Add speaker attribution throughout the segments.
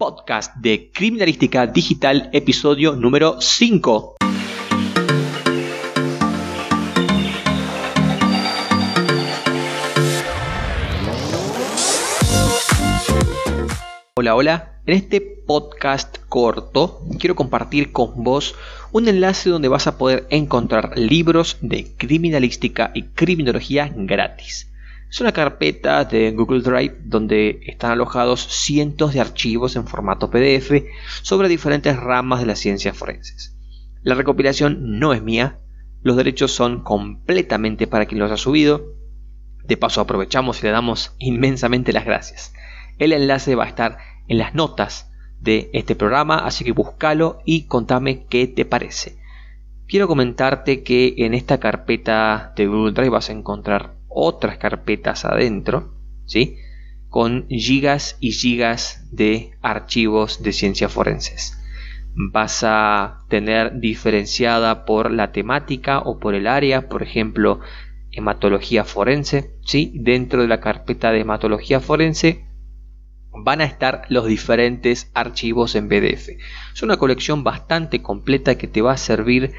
Speaker 1: podcast de Criminalística Digital, episodio número 5. Hola, hola. En este podcast corto quiero compartir con vos un enlace donde vas a poder encontrar libros de criminalística y criminología gratis. Es una carpeta de Google Drive donde están alojados cientos de archivos en formato PDF sobre diferentes ramas de las ciencias forenses. La recopilación no es mía, los derechos son completamente para quien los ha subido. De paso aprovechamos y le damos inmensamente las gracias. El enlace va a estar en las notas de este programa, así que búscalo y contame qué te parece. Quiero comentarte que en esta carpeta de Google Drive vas a encontrar otras carpetas adentro, ¿sí? Con gigas y gigas de archivos de ciencias forenses. Vas a tener diferenciada por la temática o por el área, por ejemplo, hematología forense, ¿sí? Dentro de la carpeta de hematología forense van a estar los diferentes archivos en PDF. Es una colección bastante completa que te va a servir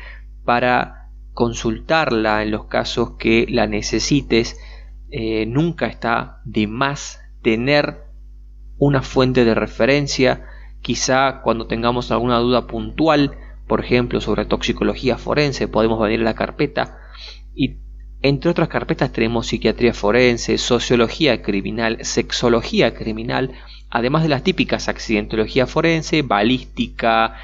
Speaker 1: para consultarla en los casos que la necesites. Eh, nunca está de más tener una fuente de referencia. Quizá cuando tengamos alguna duda puntual, por ejemplo, sobre toxicología forense, podemos venir a la carpeta y entre otras carpetas tenemos psiquiatría forense, sociología criminal, sexología criminal, además de las típicas accidentología forense, balística,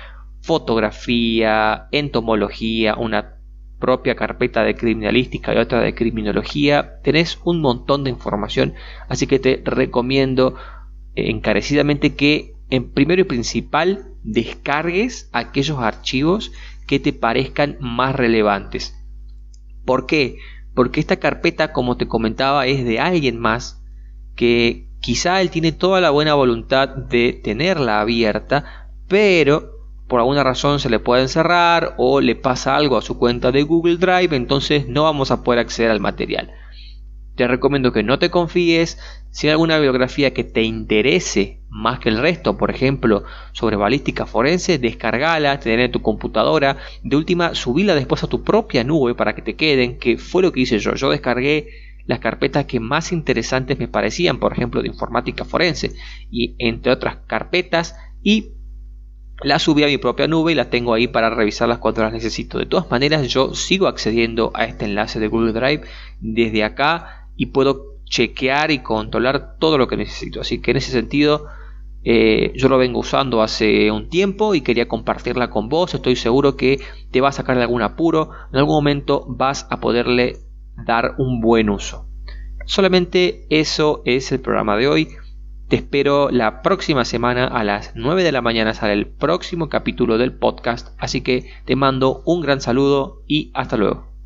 Speaker 1: fotografía, entomología, una propia carpeta de criminalística y otra de criminología. Tenés un montón de información, así que te recomiendo eh, encarecidamente que en primero y principal descargues aquellos archivos que te parezcan más relevantes. ¿Por qué? Porque esta carpeta, como te comentaba, es de alguien más que quizá él tiene toda la buena voluntad de tenerla abierta, pero por alguna razón se le puede cerrar o le pasa algo a su cuenta de Google Drive, entonces no vamos a poder acceder al material. Te recomiendo que no te confíes, si hay alguna bibliografía que te interese más que el resto, por ejemplo, sobre balística forense, descargala, tener en tu computadora, de última subila después a tu propia nube para que te queden, que fue lo que hice yo. Yo descargué las carpetas que más interesantes me parecían, por ejemplo, de informática forense y entre otras carpetas y la subí a mi propia nube y la tengo ahí para revisarlas cuando las necesito. De todas maneras, yo sigo accediendo a este enlace de Google Drive desde acá y puedo chequear y controlar todo lo que necesito. Así que en ese sentido, eh, yo lo vengo usando hace un tiempo y quería compartirla con vos. Estoy seguro que te va a sacar de algún apuro. En algún momento vas a poderle dar un buen uso. Solamente eso es el programa de hoy. Te espero la próxima semana a las 9 de la mañana sale el próximo capítulo del podcast, así que te mando un gran saludo y hasta luego.